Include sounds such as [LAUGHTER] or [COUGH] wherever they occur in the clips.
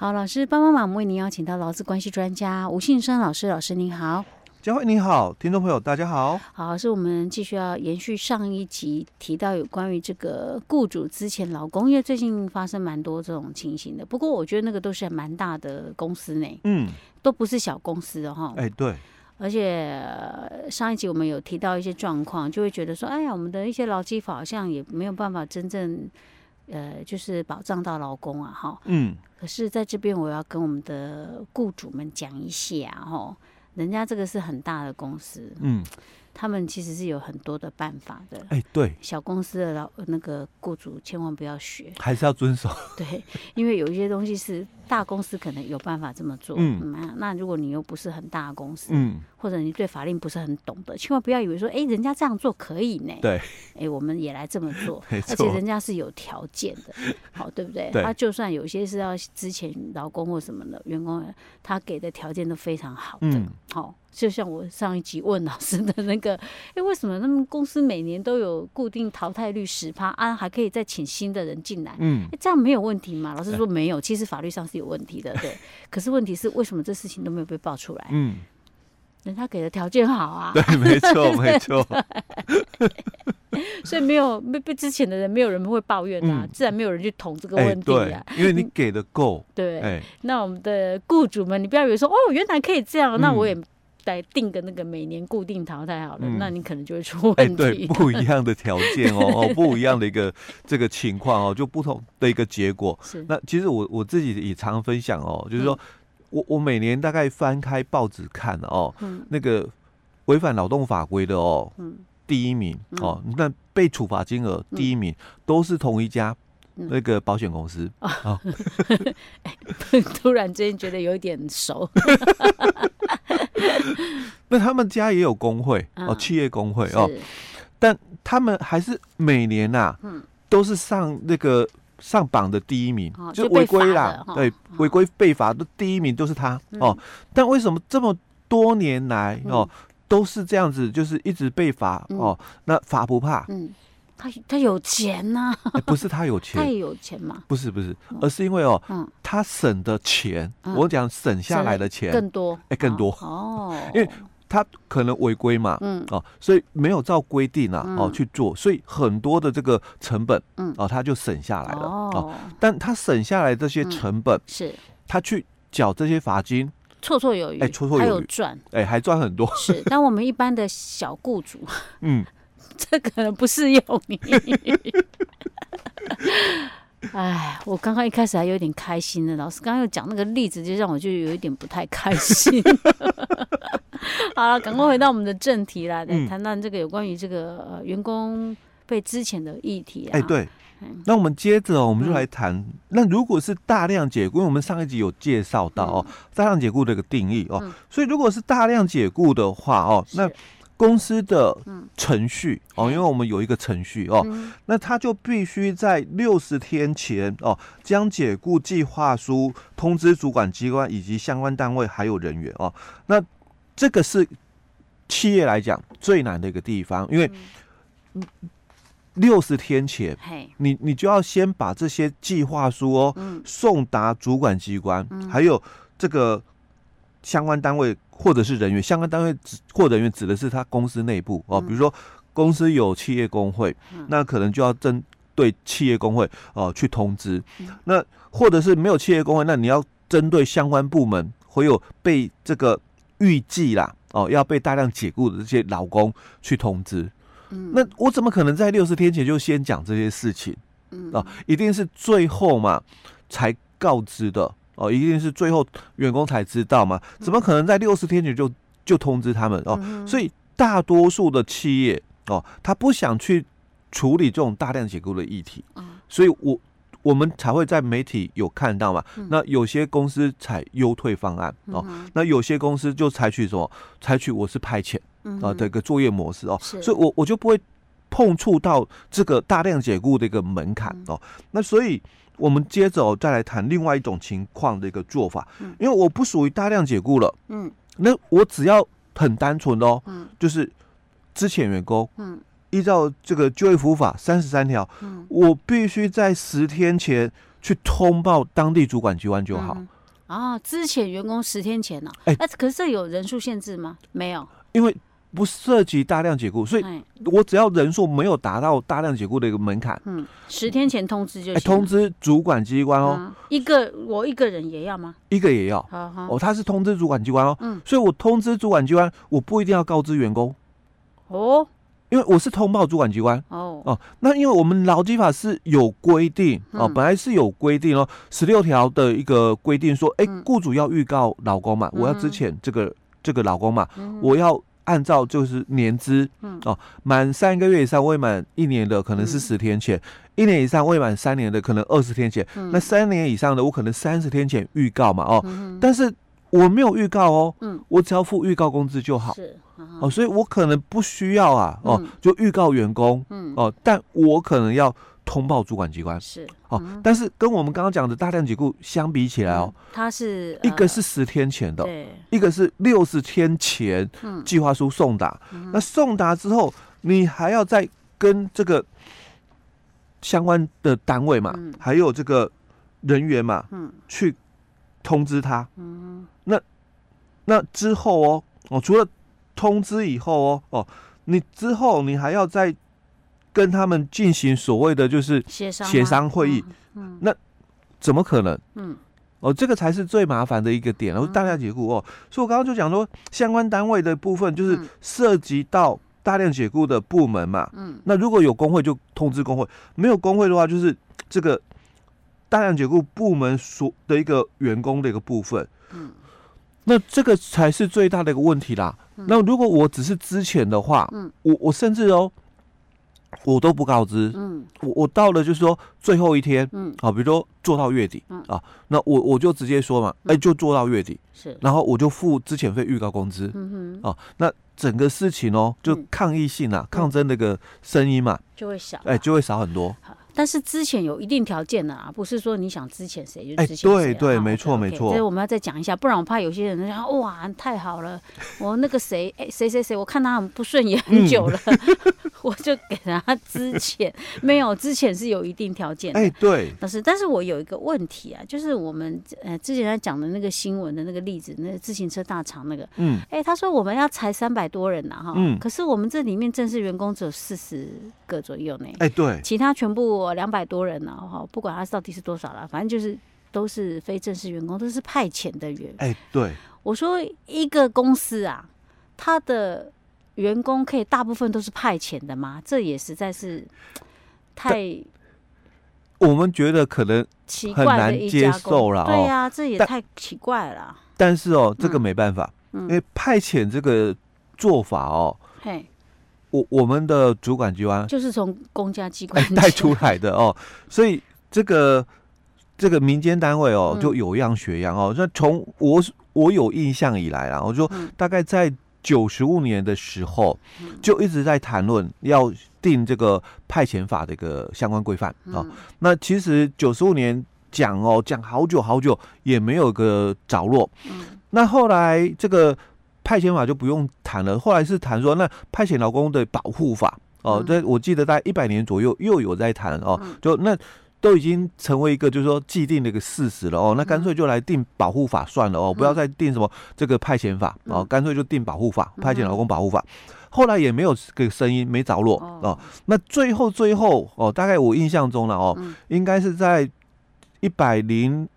好，老师帮帮忙，我们为您邀请到劳资关系专家吴信生老师，老师您好。佳慧你好，听众朋友大家好。好，是我们继续要延续上一集提到有关于这个雇主之前劳工，因为最近发生蛮多这种情形的。不过我觉得那个都是蛮大的公司呢，嗯，都不是小公司的哈。哎，对。而且上一集我们有提到一些状况，就会觉得说，哎呀，我们的一些劳基法好像也没有办法真正。呃，就是保障到劳工啊，哈，嗯，可是在这边我要跟我们的雇主们讲一下，哈，人家这个是很大的公司，嗯。他们其实是有很多的办法的，哎，对，小公司的老那个雇主千万不要学，还是要遵守。[LAUGHS] 对，因为有一些东西是大公司可能有办法这么做，嗯，那那如果你又不是很大的公司，嗯，或者你对法令不是很懂的，千万不要以为说，哎，人家这样做可以呢，对，哎，我们也来这么做，[LAUGHS] 而且人家是有条件的，好，对不对？他就算有些是要之前劳工或什么的员工，他给的条件都非常好的，好。就像我上一集问老师的那个，哎，为什么他们公司每年都有固定淘汰率十趴啊，还可以再请新的人进来？嗯，这样没有问题吗？老师说没有，其实法律上是有问题的，对。[LAUGHS] 可是问题是为什么这事情都没有被爆出来？嗯，人家给的条件好啊。对，没错，[LAUGHS] 没错。[LAUGHS] 所以没有被被之前的人，没有人会抱怨啊，自然没有人去捅这个问题啊。因为你给的够。对。那我们的雇主们，你不要以为说哦，原来可以这样，那我也。再定个那个每年固定淘汰好了，嗯、那你可能就会出问题。哎，对，[LAUGHS] 不一样的条件哦，哦，[LAUGHS] 不一样的一个这个情况哦，就不同的一个结果。是。那其实我我自己也常分享哦，就是说、嗯、我我每年大概翻开报纸看哦，嗯、那个违反劳动法规的哦，嗯、第一名哦，那、嗯、被处罚金额第一名都是同一家。那个保险公司啊，哦、[LAUGHS] 突然之间觉得有点熟。[LAUGHS] 那他们家也有工会哦，企业工会哦，但他们还是每年呐、啊，都是上那个上榜的第一名，就违规啦，对，违规被罚的第一名都是他哦。但为什么这么多年来哦都是这样子，就是一直被罚哦？那罚不怕？他他有钱呐？不是他有钱，[LAUGHS] 他也有钱嘛？不是不是，而是因为哦，他省的钱，我讲省下来的钱更多，哎，更多。哦，[LAUGHS] 因为他可能违规嘛，嗯。哦，所以没有照规定啊哦去做，所以很多的这个成本，嗯。哦，他就省下来了哦，但他省下来这些成本是，他去缴这些罚金，绰绰有余，哎，绰绰有余，还有赚，哎，还赚很多。是，但我们一般的小雇主，[LAUGHS] 嗯。这可能不适用你。哎，我刚刚一开始还有点开心的，老师刚刚又讲那个例子，就让我就有一点不太开心。[LAUGHS] 好了，赶快回到我们的正题来，来谈谈这个有关于这个呃员工被之前的议题啊。哎，对，那我们接着我们就来谈，那如果是大量解雇，因为我们上一集有介绍到哦，大量解雇的一个定义哦，所以如果是大量解雇的话哦，那公司的程序哦，因为我们有一个程序哦，那他就必须在六十天前哦，将解雇计划书通知主管机关以及相关单位还有人员哦。那这个是企业来讲最难的一个地方，因为六十天前，你你就要先把这些计划书哦送达主管机关，还有这个相关单位。或者是人员相关单位指或人员指的是他公司内部哦，比如说公司有企业工会，那可能就要针对企业工会哦去通知。那或者是没有企业工会，那你要针对相关部门，会有被这个预计啦哦要被大量解雇的这些劳工去通知。那我怎么可能在六十天前就先讲这些事情？啊，一定是最后嘛才告知的。哦，一定是最后员工才知道嘛？怎么可能在六十天前就就通知他们哦？所以大多数的企业哦，他不想去处理这种大量解雇的议题，所以我我们才会在媒体有看到嘛。那有些公司采优退方案哦，那有些公司就采取什么？采取我是派遣啊的一个作业模式哦，所以我我就不会碰触到这个大量解雇的一个门槛哦。那所以。我们接着再来谈另外一种情况的一个做法，因为我不属于大量解雇了，嗯，那我只要很单纯哦，嗯，就是之前员工，嗯，依照这个就业服务法三十三条，嗯，我必须在十天前去通报当地主管机关就好。啊，之前员工十天前呢？哎，可是这有人数限制吗？没有，因为。不涉及大量解雇，所以我只要人数没有达到大量解雇的一个门槛，嗯，十天前通知就。通知主管机关哦，嗯，一个我一个人也要吗？一个也要。好好哦，他是通知主管机关哦，嗯，所以我通知主管机关，我不一定要告知员工哦，因为我是通报主管机关哦哦。那因为我们劳基法是有规定哦，本来是有规定哦，十六条的一个规定说，哎，欸，雇主要预告老公嘛，我要之前这个这个老公嘛，我要。按照就是年资，嗯。哦，满三个月以上未满一年的可能是十天前，嗯、一年以上未满三年的可能二十天前，嗯、那三年以上的我可能三十天前预告嘛，哦，嗯、但是我没有预告哦，嗯，我只要付预告工资就好，是，哦，所以我可能不需要啊，哦，嗯、就预告员工，嗯。哦，但我可能要。通报主管机关。是哦，但是跟我们刚刚讲的大量解雇相比起来哦，它是一个是十天前的，一个是六十天前计划书送达，那送达之后，你还要再跟这个相关的单位嘛，还有这个人员嘛，去通知他，那那之后哦，哦，除了通知以后哦，哦，你之后你还要再。跟他们进行所谓的就是协商协商会议，嗯，那怎么可能？嗯，哦，这个才是最麻烦的一个点，然后大量解雇。哦，所以我刚刚就讲说，相关单位的部分就是涉及到大量解雇的部门嘛，嗯，那如果有工会就通知工会，没有工会的话就是这个大量解雇部门所的一个员工的一个部分，嗯，那这个才是最大的一个问题啦。那如果我只是之前的话，嗯，我我甚至哦。我都不告知，嗯，我我到了就是说最后一天，嗯，好，比如说做到月底，嗯。啊，那我我就直接说嘛，哎，就做到月底，是，然后我就付之前费预告工资，嗯哼，啊，那整个事情哦，就抗议性啊，抗争那个声音嘛，就会小，哎，就会少很多。但是之前有一定条件的啊，不是说你想资遣谁就之前谁。对对，没错没错。所以我们要再讲一下，不然我怕有些人说哇太好了，我那个谁哎谁谁谁，我看他很不顺眼很久了，[LAUGHS] 我就给他之前。没有之前是有一定条件的。哎对。但是但是我有一个问题啊，就是我们呃之前在讲的那个新闻的那个例子，那个自行车大厂那个，嗯，哎他说我们要裁三百多人呐哈，嗯，可是我们这里面正式员工只有四十个左右呢。哎对。其他全部。两百多人呢，哈，不管他到底是多少了，反正就是都是非正式员工，都是派遣的员。哎，对，我说一个公司啊，他的员工可以大部分都是派遣的吗？这也实在是太……我们觉得可能很难接受了。对呀，这也太奇怪了。但是哦，这个没办法，因为派遣这个做法哦，嘿。我我们的主管机关 [LAUGHS] 就是从公家机关带出来的哦，所以这个这个民间单位哦，就有样学样哦。那从我我有印象以来啊，我就大概在九十五年的时候，就一直在谈论要定这个派遣法的一个相关规范啊。那其实九十五年讲哦，讲好久好久也没有个着落。那后来这个。派遣法就不用谈了，后来是谈说那派遣劳工的保护法哦，这我记得在一百年左右又有在谈哦，就那都已经成为一个就是说既定的一个事实了哦，那干脆就来定保护法算了哦，不要再定什么这个派遣法哦，干脆就定保护法，派遣劳工保护法。后来也没有个声音没着落哦，那最后最后哦，大概我印象中了哦，应该是在一百零。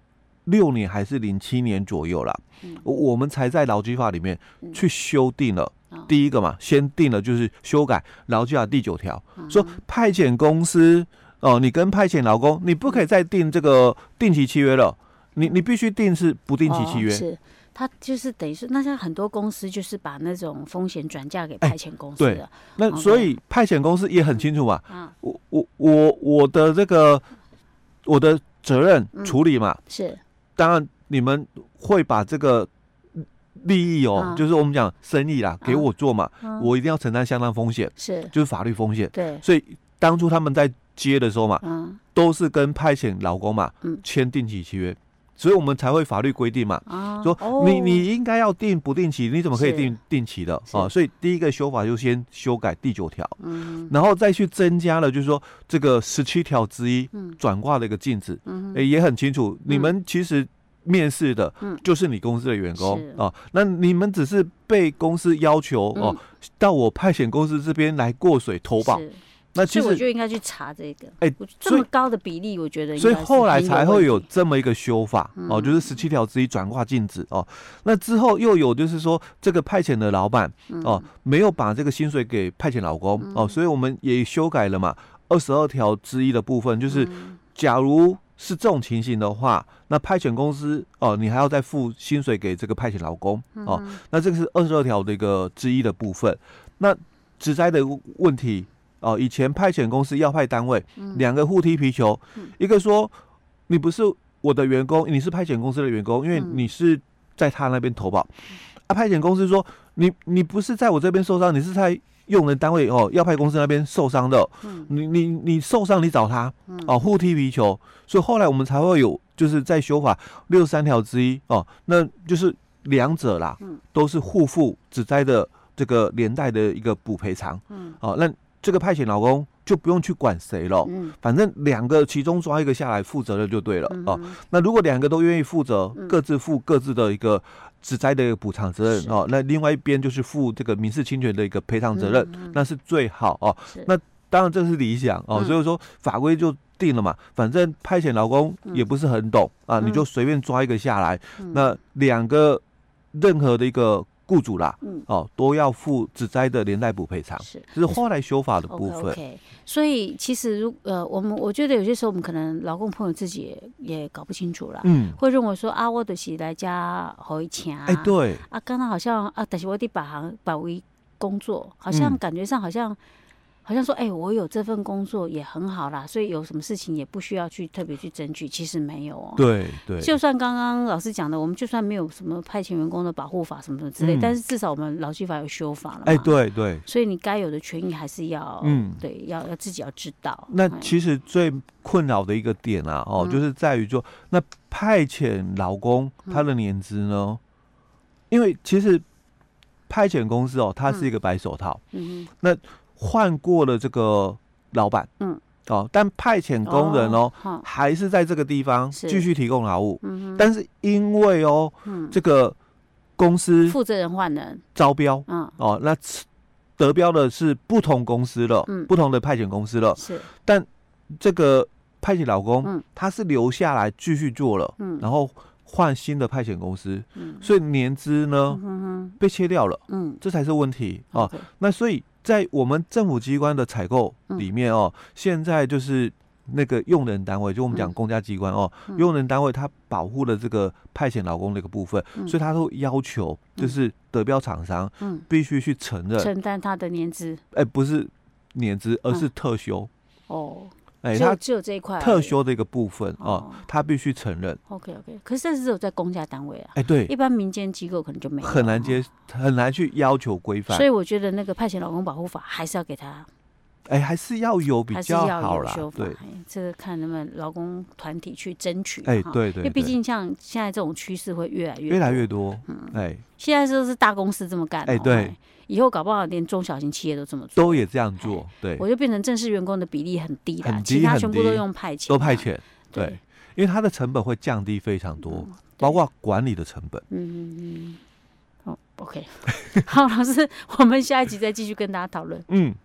六年还是零七年左右了，嗯、我们才在劳基法里面去修订了、嗯、第一个嘛，先定了就是修改劳基法第九条，嗯、说派遣公司哦，你跟派遣劳工，你不可以再订这个定期契约了，你你必须订是不定期契约。哦、是，他就是等于是那像很多公司就是把那种风险转嫁给派遣公司了。对，那所以派遣公司也很清楚嘛，嗯、我我我我的这个我的责任处理嘛、嗯、是。当然，你们会把这个利益哦，就是我们讲生意啦，给我做嘛，我一定要承担相当风险，是，就是法律风险。对，所以当初他们在接的时候嘛，都是跟派遣老公嘛，签定期契约，所以我们才会法律规定嘛，啊、说你你应该要定不定期，你怎么可以定定期的啊？所以第一个修法就先修改第九条，嗯，然后再去增加了，就是说这个十七条之一转挂的一个禁止，嗯，也很清楚，你们其实。面试的，就是你公司的员工啊。那你们只是被公司要求哦，到我派遣公司这边来过水投保。那其实我就应该去查这个。哎，这么高的比例，我觉得。所以后来才会有这么一个修法哦，就是十七条之一转化禁止哦。那之后又有就是说，这个派遣的老板哦，没有把这个薪水给派遣老公哦，所以我们也修改了嘛。二十二条之一的部分就是，假如。是这种情形的话，那派遣公司哦，你还要再付薪水给这个派遣老公哦。嗯、那这个是二十二条的一个之一的部分。那职灾的问题哦，以前派遣公司要派单位两、嗯、个互踢皮球，嗯、一个说你不是我的员工，你是派遣公司的员工，因为你是在他那边投保。嗯、啊，派遣公司说你你不是在我这边受伤，你是在。用人单位哦，要派公司那边受伤的，嗯、你你你受伤，你找他、嗯、哦，互踢皮球，所以后来我们才会有，就是在修法六十三条之一哦，那就是两者啦，嗯、都是互负只灾的这个连带的一个补赔偿，嗯，哦，那这个派遣劳工就不用去管谁了，嗯，反正两个其中抓一个下来负责的就对了，嗯、哦，那如果两个都愿意负责，各自负各自的一个。指摘的一个补偿责任是。哦，那另外一边就是负这个民事侵权的一个赔偿责任，那是最好哦。是。那当然这是理想哦，嗯、所以说法规就定了嘛，反正派遣劳工也不是很懂、嗯、啊，你就随便抓一个下来，嗯、那两个任何的一个。雇主啦，嗯，哦，都要负职灾的连带补赔偿，是，这是后来修法的部分。Okay, okay. 所以其实如呃，我们我觉得有些时候我们可能劳工朋友自己也也搞不清楚啦，嗯，会认为说啊，我的是来家回钱，哎，对，啊，刚刚好像啊，但是我得把行把为工作，好像感觉上好像。好像说，哎、欸，我有这份工作也很好啦，所以有什么事情也不需要去特别去争取。其实没有哦。对对。就算刚刚老师讲的，我们就算没有什么派遣员工的保护法什么什么之类，嗯、但是至少我们劳基法有修法了。哎、欸，对对。所以你该有的权益还是要，嗯，对，要要自己要知道。那其实最困扰的一个点啊，哦，嗯、就是在于说，那派遣劳工他的年资呢？嗯、因为其实派遣公司哦，它是一个白手套。嗯，嗯那。换过了这个老板，嗯，哦，但派遣工人哦，哦还是在这个地方继续提供劳务，嗯哼，但是因为哦，嗯，这个公司负责人换人。招标，嗯，哦，那得标的是不同公司了，嗯，不同的派遣公司了，是，但这个派遣老公，嗯，他是留下来继续做了，嗯，然后换新的派遣公司，嗯，所以年资呢，嗯哼，被切掉了，嗯，这才是问题哦，那所以。在我们政府机关的采购里面哦，嗯、现在就是那个用人单位，就我们讲公家机关哦，嗯、用人单位他保护了这个派遣劳工的一个部分，嗯、所以他都要求就是得标厂商必须去承认。承担他的年资，哎、欸，不是年资，而是特休、嗯、哦。哎，他只有这一块特修的一个部分哦，他必须承认。OK OK，可是这是只有在公家单位啊。哎，对，一般民间机构可能就没有，很难接，很难去要求规范。所以我觉得那个派遣劳工保护法还是要给他，哎，还是要有比较好啦。对，这个看能不能劳工团体去争取。哎，对对，因为毕竟像现在这种趋势会越来越越来越多。嗯，哎，现在都是大公司这么干。哎，对。以后搞不好连中小型企业都这么做，都也这样做，对，我就变成正式员工的比例很低了，其他全部都用派遣，都派遣，对，因为它的成本会降低非常多，包括管理的成本。嗯嗯嗯。好，OK，[LAUGHS] 好，老师，我们下一集再继续跟大家讨论。嗯。